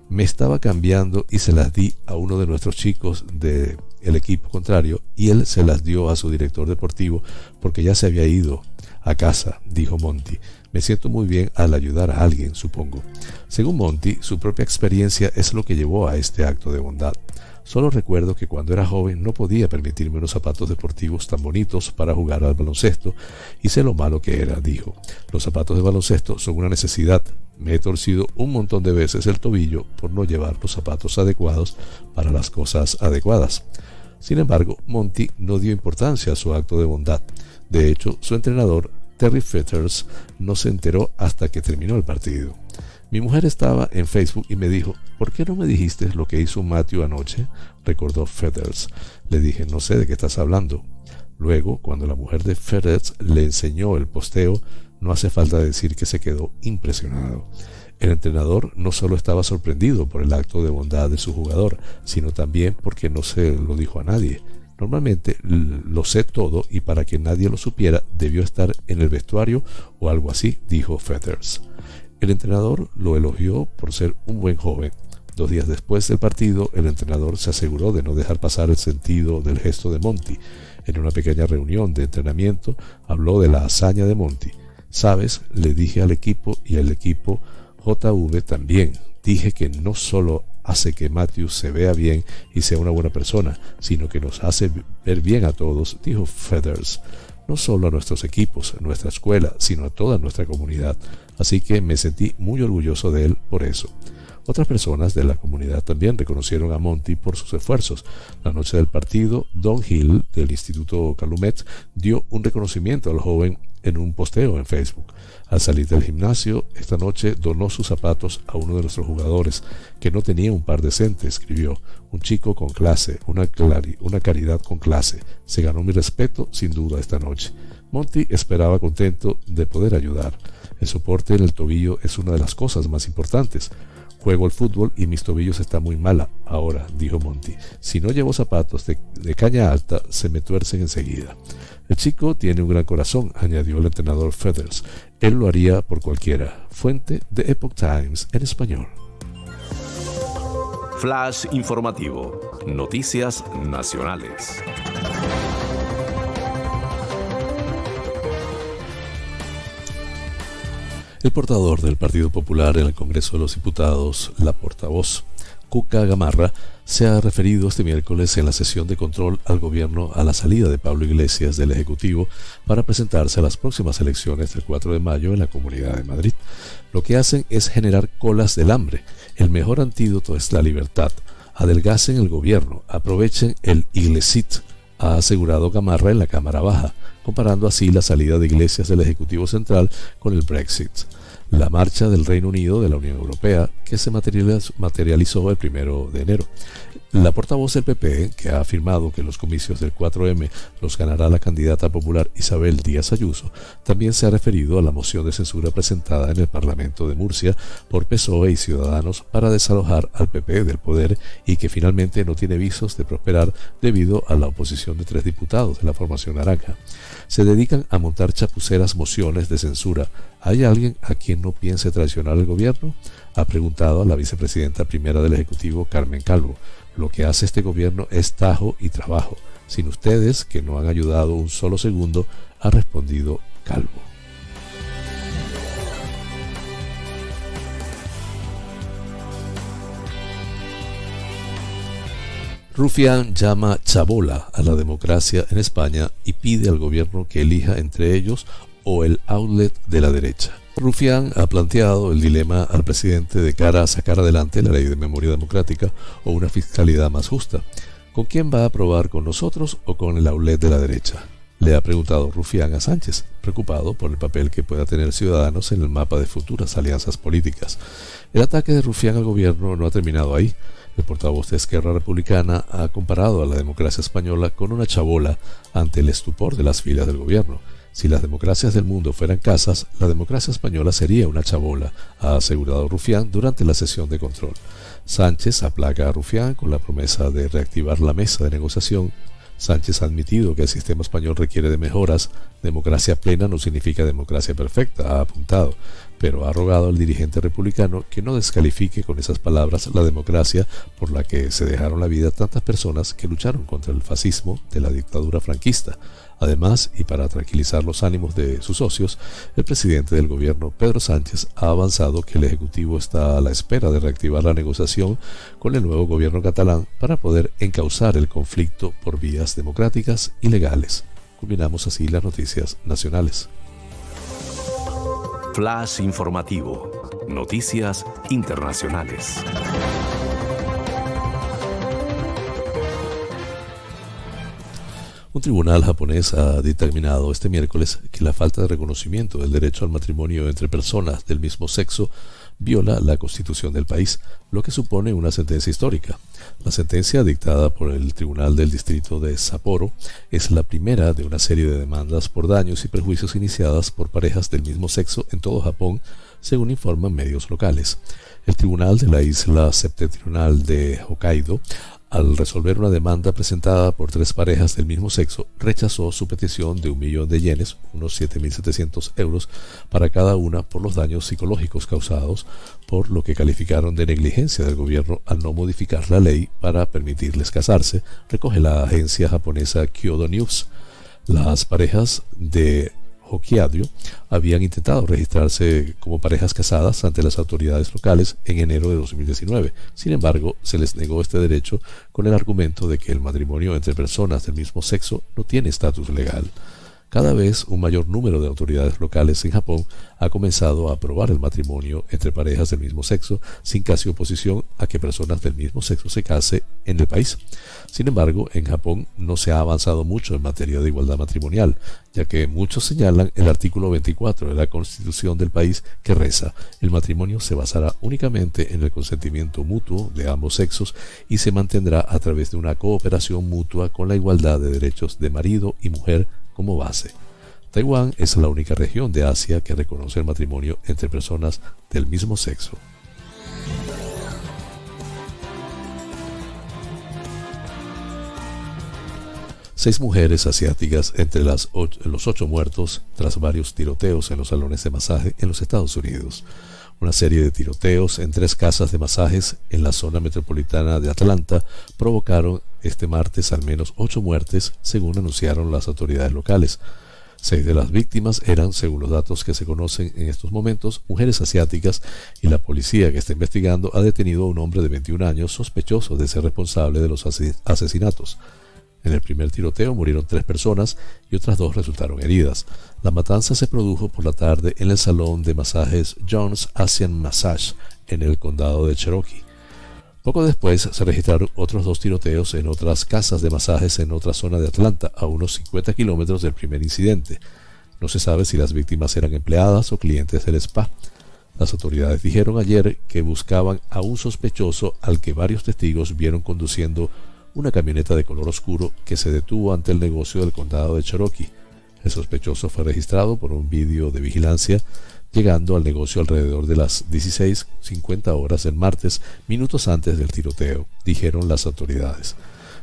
Me estaba cambiando y se las di a uno de nuestros chicos del equipo contrario y él se las dio a su director deportivo porque ya se había ido a casa, dijo Monty. Me siento muy bien al ayudar a alguien, supongo. Según Monty, su propia experiencia es lo que llevó a este acto de bondad. Solo recuerdo que cuando era joven no podía permitirme unos zapatos deportivos tan bonitos para jugar al baloncesto y sé lo malo que era, dijo. Los zapatos de baloncesto son una necesidad. Me he torcido un montón de veces el tobillo por no llevar los zapatos adecuados para las cosas adecuadas. Sin embargo, Monty no dio importancia a su acto de bondad. De hecho, su entrenador Terry Fetters no se enteró hasta que terminó el partido. Mi mujer estaba en Facebook y me dijo, ¿por qué no me dijiste lo que hizo Matthew anoche? recordó Fetters. Le dije, no sé de qué estás hablando. Luego, cuando la mujer de Fetters le enseñó el posteo, no hace falta decir que se quedó impresionado. El entrenador no solo estaba sorprendido por el acto de bondad de su jugador, sino también porque no se lo dijo a nadie. Normalmente lo sé todo y para que nadie lo supiera debió estar en el vestuario o algo así, dijo Feathers. El entrenador lo elogió por ser un buen joven. Dos días después del partido, el entrenador se aseguró de no dejar pasar el sentido del gesto de Monty. En una pequeña reunión de entrenamiento habló de la hazaña de Monty. Sabes, le dije al equipo y al equipo JV también. Dije que no solo hace que Matthew se vea bien y sea una buena persona, sino que nos hace ver bien a todos, dijo Feathers, no solo a nuestros equipos, a nuestra escuela, sino a toda nuestra comunidad. Así que me sentí muy orgulloso de él por eso. Otras personas de la comunidad también reconocieron a Monty por sus esfuerzos. La noche del partido, Don Hill, del Instituto Calumet, dio un reconocimiento al joven en un posteo en Facebook. Al salir del gimnasio, esta noche donó sus zapatos a uno de nuestros jugadores, que no tenía un par decente, escribió. Un chico con clase, una, una caridad con clase. Se ganó mi respeto, sin duda, esta noche. Monty esperaba contento de poder ayudar. El soporte en el tobillo es una de las cosas más importantes. Juego al fútbol y mis tobillos están muy mala ahora, dijo Monty. Si no llevo zapatos de, caña alta, se me tuercen enseguida. El chico tiene un gran corazón, añadió el entrenador Feathers. Él lo haría por cualquiera. Fuente de Epoch Times en español. Flash informativo. Noticias nacionales. El portador del Partido Popular en el Congreso de los Diputados, la portavoz Cuca Gamarra, se ha referido este miércoles en la sesión de control al gobierno a la salida de Pablo Iglesias del Ejecutivo para presentarse a las próximas elecciones del 4 de mayo en la Comunidad de Madrid. Lo que hacen es generar colas del hambre. El mejor antídoto es la libertad. Adelgacen el gobierno, aprovechen el Iglesit, ha asegurado Gamarra en la Cámara Baja, comparando así la salida de Iglesias del Ejecutivo Central con el Brexit la marcha del Reino Unido de la Unión Europea que se materializó el primero de enero. La portavoz del PP, que ha afirmado que los comicios del 4M los ganará la candidata popular Isabel Díaz Ayuso, también se ha referido a la moción de censura presentada en el Parlamento de Murcia por PSOE y Ciudadanos para desalojar al PP del poder y que finalmente no tiene visos de prosperar debido a la oposición de tres diputados de la formación naranja. Se dedican a montar chapuceras mociones de censura. ¿Hay alguien a quien no piense traicionar al gobierno? Ha preguntado a la vicepresidenta primera del Ejecutivo, Carmen Calvo. Lo que hace este gobierno es tajo y trabajo. Sin ustedes, que no han ayudado un solo segundo, ha respondido Calvo. Rufián llama chabola a la democracia en España y pide al gobierno que elija entre ellos o el outlet de la derecha. Rufián ha planteado el dilema al presidente de cara a sacar adelante la ley de memoria democrática o una fiscalidad más justa. ¿Con quién va a aprobar, con nosotros o con el aulet de la derecha? Le ha preguntado Rufián a Sánchez, preocupado por el papel que pueda tener Ciudadanos en el mapa de futuras alianzas políticas. El ataque de Rufián al gobierno no ha terminado ahí. El portavoz de Esquerra Republicana ha comparado a la democracia española con una chabola ante el estupor de las filas del gobierno. Si las democracias del mundo fueran casas, la democracia española sería una chabola, ha asegurado Rufián durante la sesión de control. Sánchez aplaca a Rufián con la promesa de reactivar la mesa de negociación. Sánchez ha admitido que el sistema español requiere de mejoras. Democracia plena no significa democracia perfecta, ha apuntado, pero ha rogado al dirigente republicano que no descalifique con esas palabras la democracia por la que se dejaron la vida tantas personas que lucharon contra el fascismo de la dictadura franquista. Además, y para tranquilizar los ánimos de sus socios, el presidente del gobierno, Pedro Sánchez, ha avanzado que el Ejecutivo está a la espera de reactivar la negociación con el nuevo gobierno catalán para poder encauzar el conflicto por vías democráticas y legales. Culminamos así las noticias nacionales. Flash informativo. Noticias internacionales. Un tribunal japonés ha determinado este miércoles que la falta de reconocimiento del derecho al matrimonio entre personas del mismo sexo viola la constitución del país, lo que supone una sentencia histórica. La sentencia dictada por el Tribunal del Distrito de Sapporo es la primera de una serie de demandas por daños y perjuicios iniciadas por parejas del mismo sexo en todo Japón, según informan medios locales. El Tribunal de la isla septentrional de Hokkaido al resolver una demanda presentada por tres parejas del mismo sexo, rechazó su petición de un millón de yenes, unos 7.700 euros, para cada una por los daños psicológicos causados, por lo que calificaron de negligencia del gobierno al no modificar la ley para permitirles casarse, recoge la agencia japonesa Kyodo News. Las parejas de Hokkaido habían intentado registrarse como parejas casadas ante las autoridades locales en enero de 2019. Sin embargo, se les negó este derecho con el argumento de que el matrimonio entre personas del mismo sexo no tiene estatus legal. Cada vez un mayor número de autoridades locales en Japón ha comenzado a aprobar el matrimonio entre parejas del mismo sexo sin casi oposición a que personas del mismo sexo se case en el país. Sin embargo, en Japón no se ha avanzado mucho en materia de igualdad matrimonial, ya que muchos señalan el artículo 24 de la Constitución del país que reza, el matrimonio se basará únicamente en el consentimiento mutuo de ambos sexos y se mantendrá a través de una cooperación mutua con la igualdad de derechos de marido y mujer como base. Taiwán es la única región de Asia que reconoce el matrimonio entre personas del mismo sexo. Seis mujeres asiáticas entre las los ocho muertos tras varios tiroteos en los salones de masaje en los Estados Unidos. Una serie de tiroteos en tres casas de masajes en la zona metropolitana de Atlanta provocaron este martes al menos ocho muertes, según anunciaron las autoridades locales. Seis de las víctimas eran, según los datos que se conocen en estos momentos, mujeres asiáticas y la policía que está investigando ha detenido a un hombre de 21 años sospechoso de ser responsable de los asesinatos. En el primer tiroteo murieron tres personas y otras dos resultaron heridas. La matanza se produjo por la tarde en el salón de masajes Jones Asian Massage en el condado de Cherokee. Poco después se registraron otros dos tiroteos en otras casas de masajes en otra zona de Atlanta, a unos 50 kilómetros del primer incidente. No se sabe si las víctimas eran empleadas o clientes del spa. Las autoridades dijeron ayer que buscaban a un sospechoso al que varios testigos vieron conduciendo una camioneta de color oscuro que se detuvo ante el negocio del condado de Cherokee. El sospechoso fue registrado por un vídeo de vigilancia llegando al negocio alrededor de las 16.50 horas del martes, minutos antes del tiroteo, dijeron las autoridades.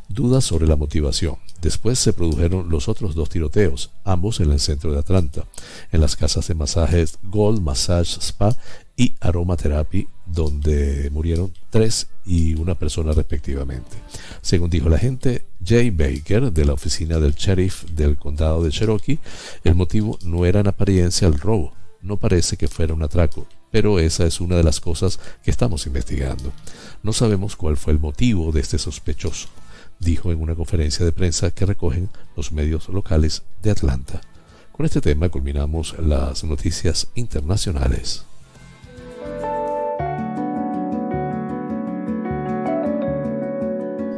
Dudas sobre la motivación. Después se produjeron los otros dos tiroteos, ambos en el centro de Atlanta, en las casas de masajes Gold Massage Spa y Aromatherapy, donde murieron tres y una persona respectivamente. Según dijo la agente Jay Baker de la oficina del sheriff del condado de Cherokee, el motivo no era en apariencia el robo, no parece que fuera un atraco, pero esa es una de las cosas que estamos investigando. No sabemos cuál fue el motivo de este sospechoso, dijo en una conferencia de prensa que recogen los medios locales de Atlanta. Con este tema culminamos las noticias internacionales.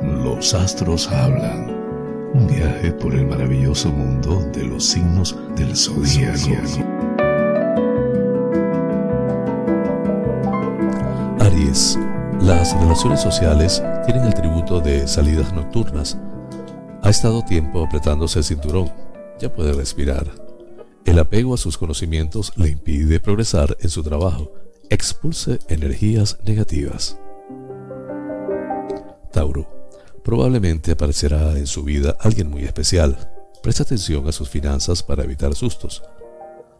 Los astros hablan. Un viaje por el maravilloso mundo de los signos del zodíaco. Las relaciones sociales tienen el tributo de salidas nocturnas. Ha estado tiempo apretándose el cinturón. Ya puede respirar. El apego a sus conocimientos le impide progresar en su trabajo. Expulse energías negativas. Tauro. Probablemente aparecerá en su vida alguien muy especial. Presta atención a sus finanzas para evitar sustos.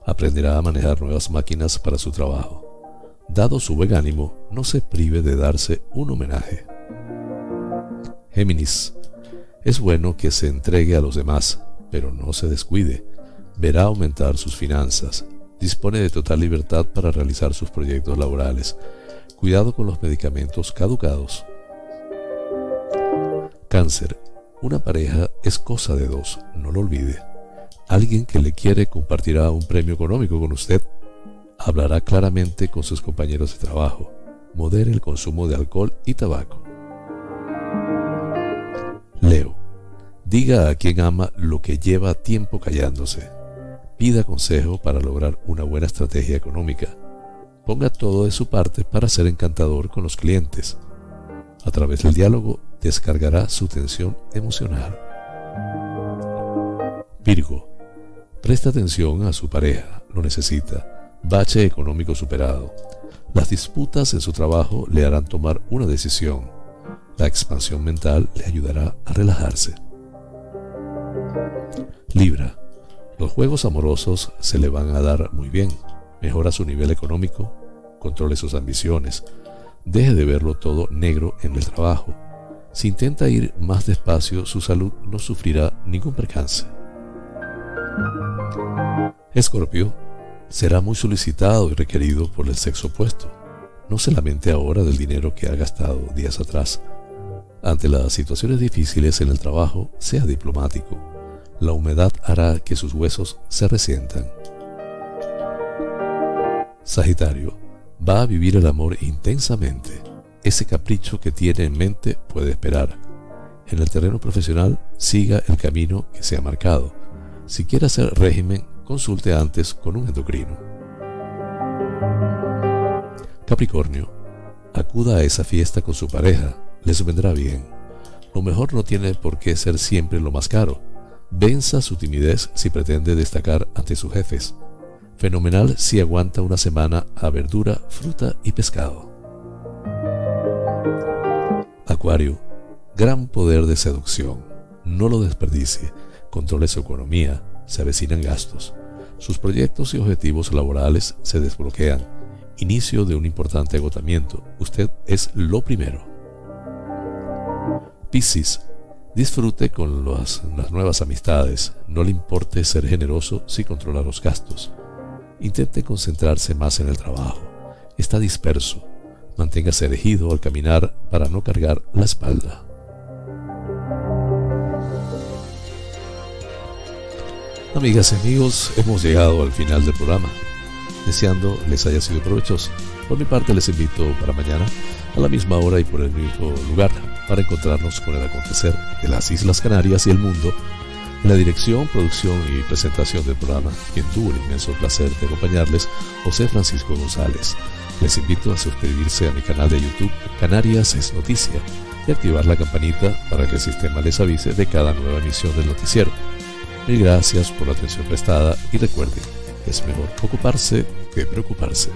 Aprenderá a manejar nuevas máquinas para su trabajo dado su buen ánimo, no se prive de darse un homenaje. Géminis, es bueno que se entregue a los demás, pero no se descuide. Verá aumentar sus finanzas, dispone de total libertad para realizar sus proyectos laborales. Cuidado con los medicamentos caducados. Cáncer, una pareja es cosa de dos, no lo olvide. Alguien que le quiere compartirá un premio económico con usted hablará claramente con sus compañeros de trabajo, modere el consumo de alcohol y tabaco. Leo, diga a quien ama lo que lleva tiempo callándose. Pida consejo para lograr una buena estrategia económica. Ponga todo de su parte para ser encantador con los clientes. A través del diálogo descargará su tensión emocional. Virgo, presta atención a su pareja, lo necesita bache económico superado. Las disputas en su trabajo le harán tomar una decisión. La expansión mental le ayudará a relajarse. Libra. Los juegos amorosos se le van a dar muy bien. Mejora su nivel económico, controle sus ambiciones, deje de verlo todo negro en el trabajo. Si intenta ir más despacio, su salud no sufrirá ningún percance. Escorpio será muy solicitado y requerido por el sexo opuesto. No se lamente ahora del dinero que ha gastado días atrás. Ante las situaciones difíciles en el trabajo, sea diplomático. La humedad hará que sus huesos se resientan. Sagitario, va a vivir el amor intensamente. Ese capricho que tiene en mente puede esperar. En el terreno profesional, siga el camino que se ha marcado. Si quiere hacer régimen, consulte antes con un endocrino. Capricornio, acuda a esa fiesta con su pareja, les vendrá bien. Lo mejor no tiene por qué ser siempre lo más caro. Venza su timidez si pretende destacar ante sus jefes. Fenomenal si aguanta una semana a verdura, fruta y pescado. Acuario, gran poder de seducción. No lo desperdicie. Controle su economía se avecinan gastos. Sus proyectos y objetivos laborales se desbloquean. Inicio de un importante agotamiento. Usted es lo primero. Piscis. Disfrute con las, nuevas amistades. No le importe ser generoso si controla los gastos. Intente concentrarse más en el trabajo. Está disperso. Manténgase erigido al caminar para no cargar la espalda. Amigas y amigos, hemos llegado al final del programa. Deseando les haya sido provechoso. Por mi parte les invito para mañana a la misma hora y por el mismo lugar para encontrarnos con el acontecer de las Islas Canarias y el mundo En la dirección, producción y presentación del programa, quien tuvo el inmenso placer de acompañarles, José Francisco González. Les invito a suscribirse a mi canal de YouTube Canarias es Noticia y activar la campanita para que el sistema les avise de cada nueva emisión del noticiero. Mil gracias por la atención prestada y recuerden, es mejor ocuparse que preocuparse.